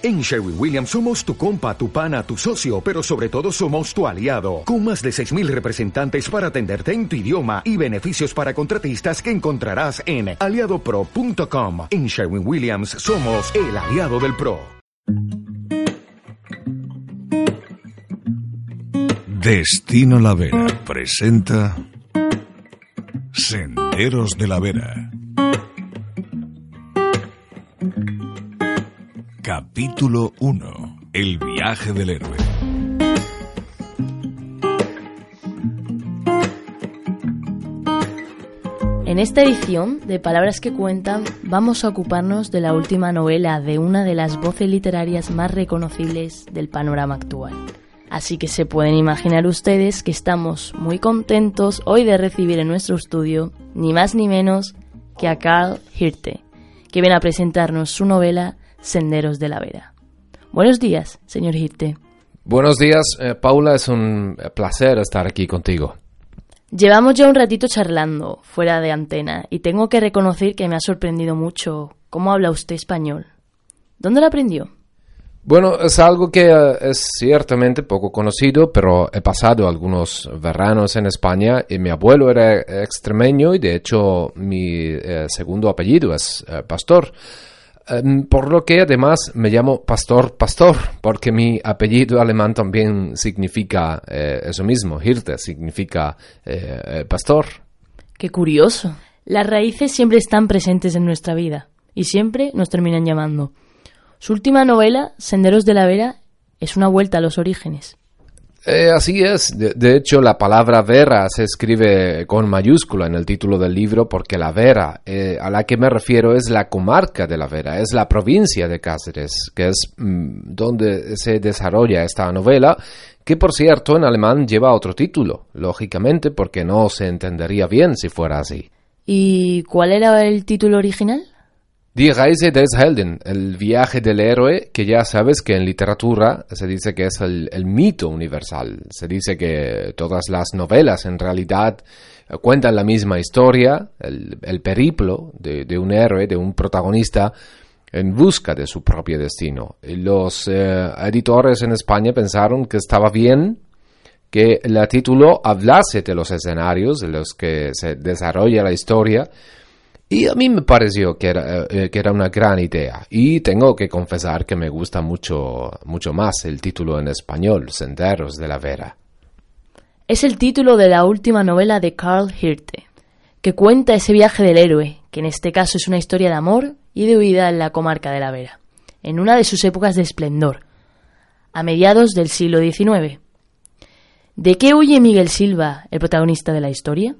En Sherwin Williams somos tu compa, tu pana, tu socio, pero sobre todo somos tu aliado, con más de 6.000 representantes para atenderte en tu idioma y beneficios para contratistas que encontrarás en aliadopro.com. En Sherwin Williams somos el aliado del PRO. Destino La Vera presenta Senderos de la Vera. Capítulo 1. El viaje del héroe. En esta edición de Palabras que Cuentan vamos a ocuparnos de la última novela de una de las voces literarias más reconocibles del panorama actual. Así que se pueden imaginar ustedes que estamos muy contentos hoy de recibir en nuestro estudio ni más ni menos que a Carl Hirte, que viene a presentarnos su novela Senderos de la Vera. Buenos días, señor Hirte. Buenos días, eh, Paula, es un placer estar aquí contigo. Llevamos ya un ratito charlando fuera de antena y tengo que reconocer que me ha sorprendido mucho cómo habla usted español. ¿Dónde lo aprendió? Bueno, es algo que eh, es ciertamente poco conocido, pero he pasado algunos veranos en España y mi abuelo era extremeño y de hecho mi eh, segundo apellido es eh, Pastor. Em, por lo que además me llamo Pastor Pastor, porque mi apellido alemán también significa eso mismo, Hirte significa pastor. Qué curioso. Las raíces siempre están presentes en nuestra vida y siempre nos terminan llamando. Su última novela, Senderos de la Vera, es una vuelta a los orígenes. Eh, así es. De, hecho, la palabra Vera se escribe con mayúscula en el título del libro porque la Vera, eh, a la que me refiero, es la comarca de la Vera, es la provincia de Cáceres, que es mm, donde se desarrolla esta novela, que por cierto en alemán lleva otro título, lógicamente porque no se entendería bien si fuera así. ¿Y cuál era el título original? Die Reise des Helden, el viaje del héroe, que ya sabes que en literatura se dice que es el, mito universal. Se dice que todas las novelas en realidad cuentan la misma historia, el, periplo de, un héroe, de un protagonista en busca de su propio destino. los eh, editores en España pensaron que estaba bien que el título hablase de los escenarios en los que se desarrolla la historia, y a mí me pareció que era, eh, que era una gran idea. Y tengo que confesar que me gusta mucho, mucho más el título en español, Senderos de la Vera. Es el título de la última novela de Carl Hirte, que cuenta ese viaje del héroe, que en este caso es una historia de amor y de huida en la comarca de la Vera, en una de sus épocas de esplendor, a mediados del siglo XIX. ¿De qué huye Miguel Silva, el protagonista de la historia?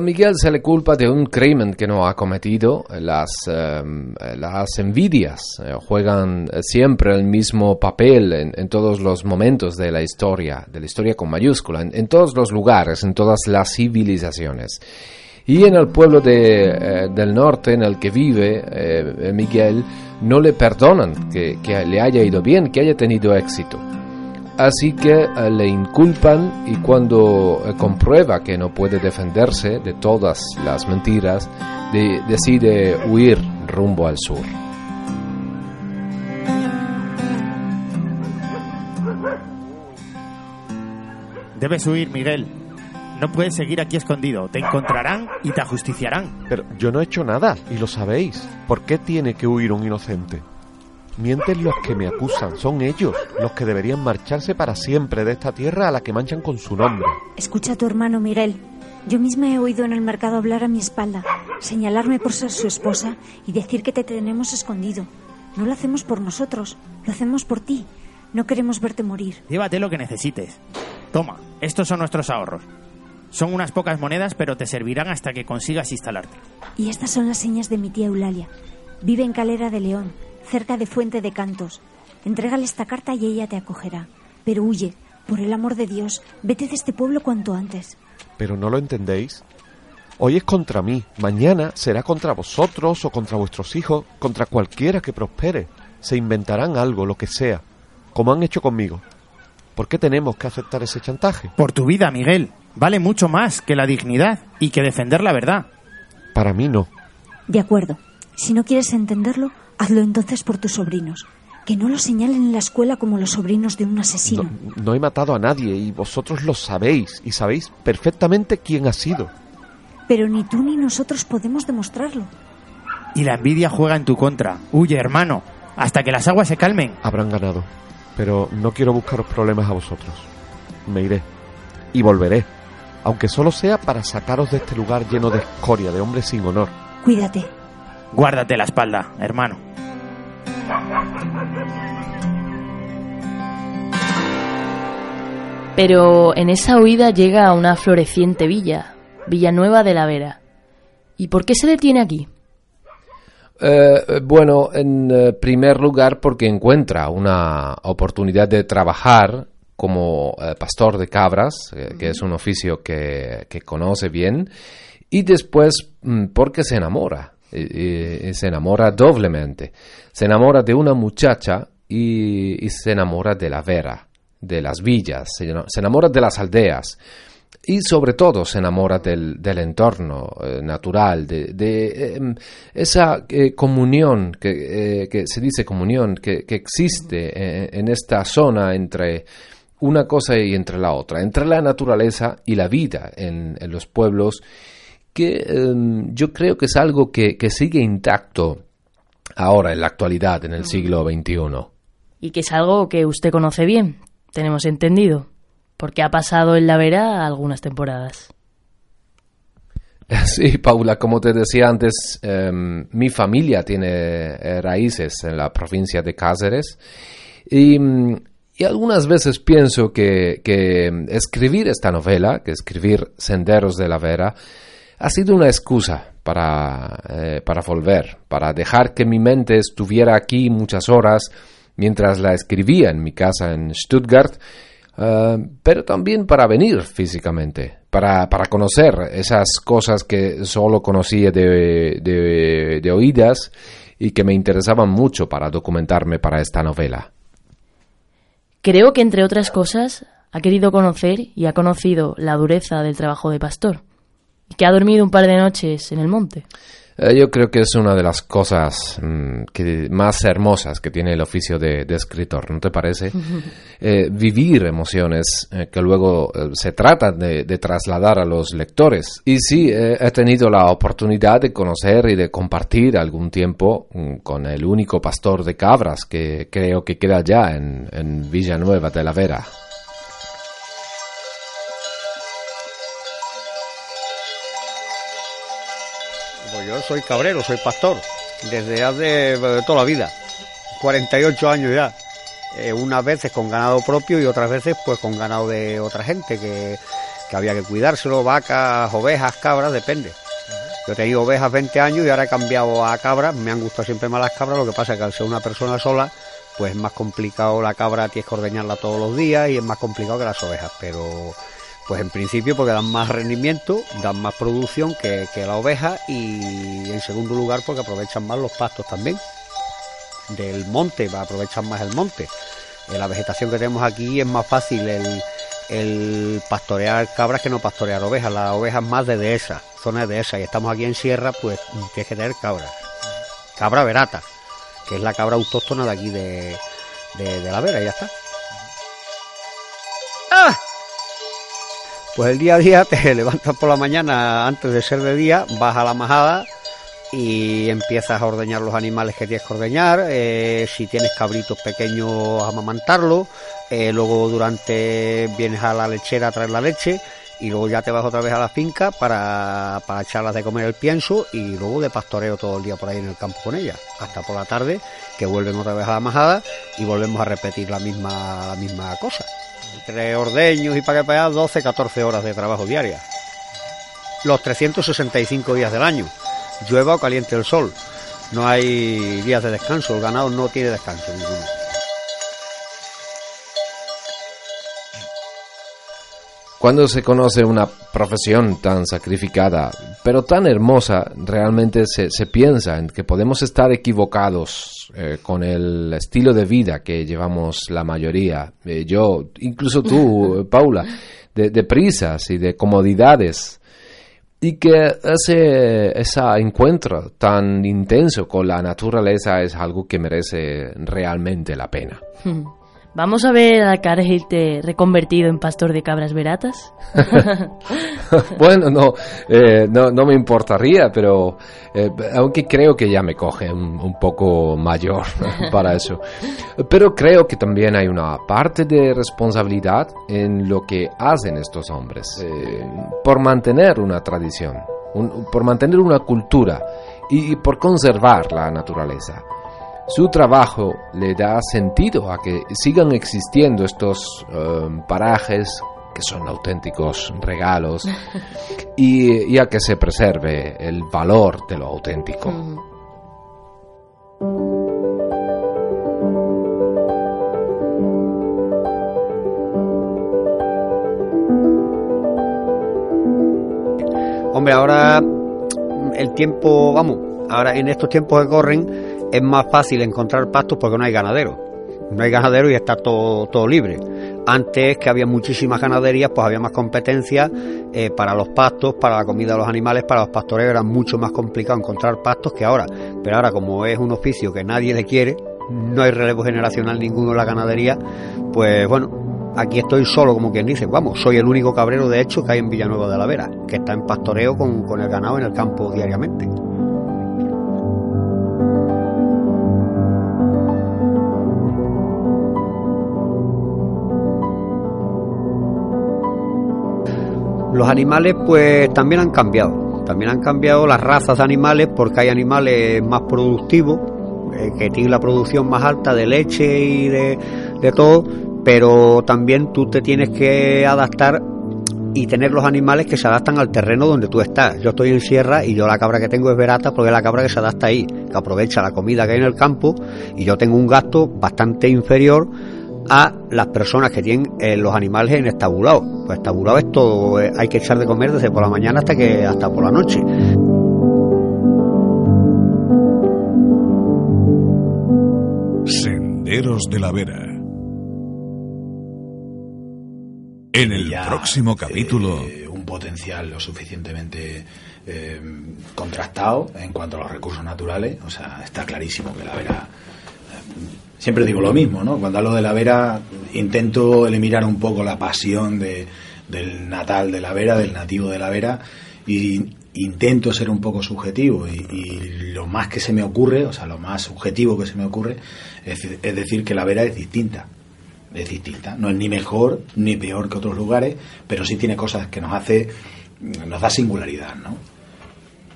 Miguel se le culpa de un crimen que no ha cometido. Las, em, las envidias eh, juegan siempre el mismo papel en, todos los momentos de la historia, de la historia con mayúscula, en, todos los lugares, en todas las civilizaciones. Y en el pueblo de, eh, del norte en el que vive eh, Miguel, no le perdonan que, que le haya ido bien, que haya tenido éxito. Así que eh, le inculpan y cuando eh, comprueba que no puede defenderse de todas las mentiras, decide huir rumbo al sur. Debes huir, Miguel. No puedes seguir aquí escondido. Te encontrarán y te ajusticiarán. Pero yo no he hecho nada, y lo sabéis. ¿Por qué tiene que huir un inocente? Mienten los que me acusan, son ellos los que deberían marcharse para siempre de esta tierra a la que manchan con su nombre. Escucha a tu hermano Miguel. Yo misma he oído en el mercado hablar a mi espalda, señalarme por ser su esposa y decir que te tenemos escondido. No lo hacemos por nosotros, lo hacemos por ti. No queremos verte morir. Llévate lo que necesites. Toma, estos son nuestros ahorros. Son unas pocas monedas, pero te servirán hasta que consigas instalarte. Y estas son las señas de mi tía Eulalia. Vive en Calera de León cerca de Fuente de Cantos. Entrégale esta carta y ella te acogerá. Pero huye, por el amor de Dios, vete de este pueblo cuanto antes. Pero no lo entendéis. Hoy es contra mí, mañana será contra vosotros o contra vuestros hijos, contra cualquiera que prospere. Se inventarán algo, lo que sea, como han hecho conmigo. ¿Por qué tenemos que aceptar ese chantaje? Por tu vida, Miguel. Vale mucho más que la dignidad y que defender la verdad. Para mí no. De acuerdo. Si no quieres entenderlo, Hazlo entonces por tus sobrinos. Que no lo señalen en la escuela como los sobrinos de un asesino. No, no he matado a nadie y vosotros lo sabéis y sabéis perfectamente quién ha sido. Pero ni tú ni nosotros podemos demostrarlo. Y la envidia juega en tu contra. Huye, hermano, hasta que las aguas se calmen. Habrán ganado, pero no quiero buscaros problemas a vosotros. Me iré y volveré, aunque solo sea para sacaros de este lugar lleno de escoria, de hombres sin honor. Cuídate. Guárdate la espalda, hermano. Pero en esa huida llega a una floreciente villa, Villanueva de la Vera. ¿Y por qué se detiene aquí? Eh, bueno, en eh, primer lugar porque encuentra una oportunidad de trabajar como eh, pastor de cabras, eh, que es un oficio que, que conoce bien, y después mm, porque se enamora, y, y se enamora doblemente. Se enamora de una muchacha y, se enamora de la vera, de las villas, se, enamora de las aldeas. Y sobre todo se enamora del, entorno eh, natural, de, em, esa eh, comunión, que, eh, que se dice comunión, que, existe eh, en esta zona entre una cosa y entre la otra, entre la naturaleza y la vida en los pueblos, que em, yo creo que es algo que, que sigue intacto ahora, en la actualidad, en el siglo XXI. Y que es algo que usted conoce bien, tenemos entendido, porque ha pasado en la Vera algunas temporadas. Sí, Paula, como te decía antes, em, mi familia tiene eh, raíces en la provincia de Cáceres y, mm, y algunas veces pienso que, que escribir esta novela, que escribir Senderos de la Vera, ha sido una excusa para, eh, para volver, para dejar que mi mente estuviera aquí muchas horas mientras la escribía en mi casa en Stuttgart, eh, pero también para venir físicamente, para, para conocer esas cosas que solo conocía de, de, de oídas y que me interesaban mucho para documentarme para esta novela. Creo que, entre otras cosas, ha querido conocer y ha conocido la dureza del trabajo de pastor, y que ha dormido un par de noches en el monte. Eh, yo creo que es una de las cosas mm, que, más hermosas que tiene el oficio de, de escritor, ¿no te parece? Eh, vivir emociones eh, que luego se trata de, de trasladar a los lectores. Y sí, he tenido la oportunidad de conocer y de compartir algún tiempo mm, con el único pastor de cabras que creo que queda ya en, en Villanueva de la Vera. Yo soy cabrero, soy pastor, desde hace de toda la vida, 48 años ya. Eh, unas veces con ganado propio y otras veces pues con ganado de otra gente que, que había que cuidárselo, vacas, ovejas, cabras, depende. Yo he tenido ovejas 20 años y ahora he cambiado a cabras, me han gustado siempre más las cabras, lo que pasa es que al ser una persona sola, pues es más complicado la cabra, tienes que ordeñarla todos los días y es más complicado que las ovejas, pero pues en principio porque dan más rendimiento, dan más producción que, que la oveja y en segundo lugar porque aprovechan más los pastos también del monte, aprovechan más el monte. Eh, la vegetación que tenemos aquí es más fácil el, el pastorear cabras que no pastorear ovejas. La oveja es más de dehesa, zona de dehesa y estamos aquí en sierra, pues tienes que tener cabras. Cabra verata, que es la cabra autóctona de aquí de, de la vera y ya está. Pues el día a día te levantas por la mañana antes de ser de día, vas a la majada y empiezas a ordeñar los animales que tienes que ordeñar, eh, si tienes cabritos pequeños a amamantarlos, eh, luego durante vienes a la lechera a traer la leche y luego ya te vas otra vez a la finca para, para echarlas de comer el pienso y luego de pastoreo todo el día por ahí en el campo con ellas, hasta por la tarde que vuelven otra vez a la majada y volvemos a repetir la misma, misma cosa. Entre ordeños y para que pagar 12, 14 horas de trabajo diaria. Los 365 días del año llueva o caliente el sol. No hay días de descanso, el ganado no tiene descanso ninguno. Cuando se conoce una profesión tan sacrificada, pero tan hermosa, realmente se, se piensa en que podemos estar equivocados eh, con el estilo de vida que llevamos la mayoría. Eh, yo, incluso tú, Paula, de, de prisas y de comodidades. y que ese, ese encuentro tan intenso con la naturaleza es algo que merece realmente la pena. ¿Vamos a ver a Cargilte reconvertido en pastor de cabras veratas? bueno, no, eh, no, no, me importaría, pero eh, aunque creo que ya me coge un, un, poco mayor para eso. Pero creo que también hay una parte de responsabilidad en lo que hacen estos hombres, eh, por mantener una tradición, un, por mantener una cultura y por conservar la naturaleza. Su trabajo le da sentido a que sigan existiendo estos um, parajes que son auténticos regalos y, a que se preserve el valor de lo auténtico. Hombre, ahora el tiempo, vamos, ahora en estos tiempos que corren, es más fácil encontrar pastos porque no hay ganadero. No hay ganadero y está todo, todo libre. Antes que había muchísimas ganaderías, pues había más competencia eh, para los pastos, para la comida de los animales, para los pastoreos era mucho más complicado encontrar pastos que ahora. Pero ahora como es un oficio que nadie le quiere, no hay relevo generacional ninguno en la ganadería, pues bueno, aquí estoy solo, como quien dice, vamos, soy el único cabrero de hecho que hay en Villanueva de la Vera, que está en pastoreo con, con el ganado en el campo diariamente. Los animales pues también han cambiado, también han cambiado las razas de animales porque hay animales más productivos, eh, que tienen la producción más alta de leche y de, todo, pero también tú te tienes que adaptar y tener los animales que se adaptan al terreno donde tú estás. Yo estoy en sierra y yo la cabra que tengo es verata porque es la cabra que se adapta ahí, que aprovecha la comida que hay en el campo y yo tengo un gasto bastante inferior a las personas que tienen eh, los animales en estabulado. Pues estabulado es todo, eh, hay que echar de comer desde por la mañana hasta que hasta por la noche. Senderos de la Vera. En el próximo eh, capítulo. un potencial lo suficientemente contrastado en cuanto a los recursos naturales. O sea, está clarísimo que la Vera siempre digo lo mismo, ¿no? Cuando hablo de la Vera intento eliminar un poco la pasión de, del natal de la Vera, del nativo de la Vera, y intento ser un poco subjetivo y, lo más que se me ocurre, o sea, lo más subjetivo que se me ocurre es, decir que la Vera es distinta. Es distinta, no es ni mejor ni peor que otros lugares, pero sí tiene cosas que nos hace, nos da singularidad, ¿no?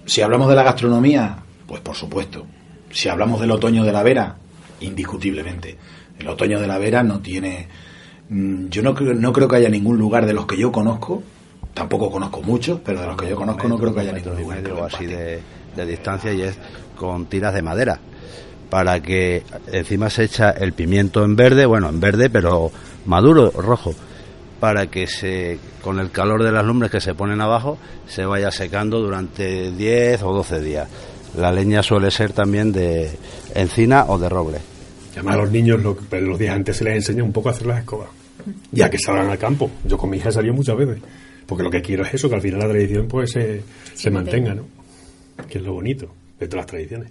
Si hablamos de la gastronomía, pues por supuesto. Si hablamos del otoño de la Vera, indiscutiblemente. El otoño de la Vera no tiene... Mm, yo no creo, no creo que haya ningún lugar de los que yo conozco, tampoco conozco muchos, pero de los que yo conozco no creo que haya ningún lugar. así de, distancia y es con tiras de madera para que encima se echa el pimiento en verde, bueno, en verde, pero maduro, rojo, para que se, con el calor de las lumbres que se ponen abajo, se vaya secando durante 10 o 12 días. La leña suele ser también de encina o de roble. Además, a los niños los días antes se les enseña un poco a hacer las escobas, ya que salgan al campo. Yo con mi hija he salido muchas veces, porque lo que quiero es eso, que al final la tradición pues se, se mantenga, ¿no? Que es lo bonito de todas las tradiciones.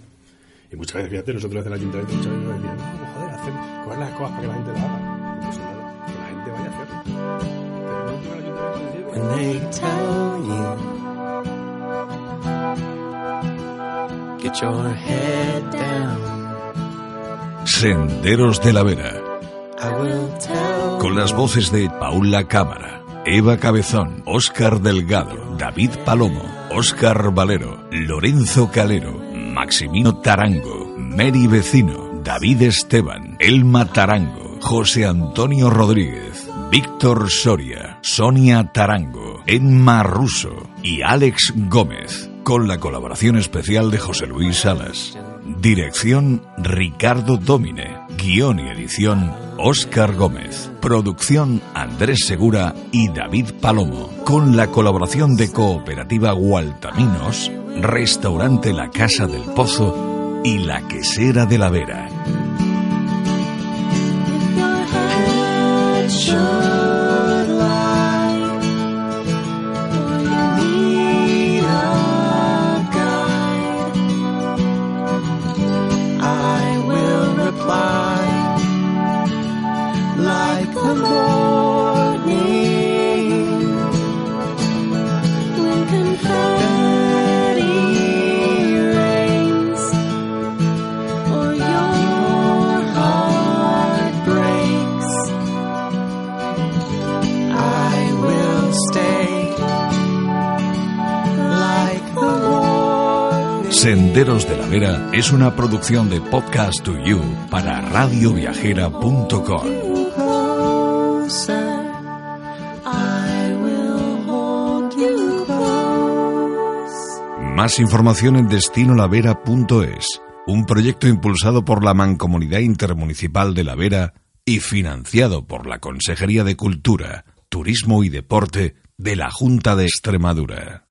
Y muchas veces, fíjate, nosotros desde el ayuntamiento muchas veces decían, no, joder, hacer, coger las escobas para que la gente las haga. Nada, que la gente vaya a hacerlo. When they tell you, get your head down. Senderos de la Vera. Con las voces de Paula Cámara, Eva Cabezón, Óscar Delgado, David Palomo, Óscar Valero, Lorenzo Calero, Maximino Tarango, Mary Vecino, David Esteban, Elma Tarango, José Antonio Rodríguez, Víctor Soria, Sonia Tarango, Emma Russo y Alex Gómez, con la colaboración especial de José Luis Salas. Dirección Ricardo Domine. Guión y edición Óscar Gómez. Producción Andrés Segura y David Palomo. Con la colaboración de Cooperativa Gualtaminos, Restaurante La Casa del Pozo y La Quesera de la Vera. Senderos de la Vera es una producción de Podcast to You para radioviajera.com. Más información en destinolavera.es, un proyecto impulsado por la Mancomunidad Intermunicipal de La Vera y financiado por la Consejería de Cultura, Turismo y Deporte de la Junta de Extremadura.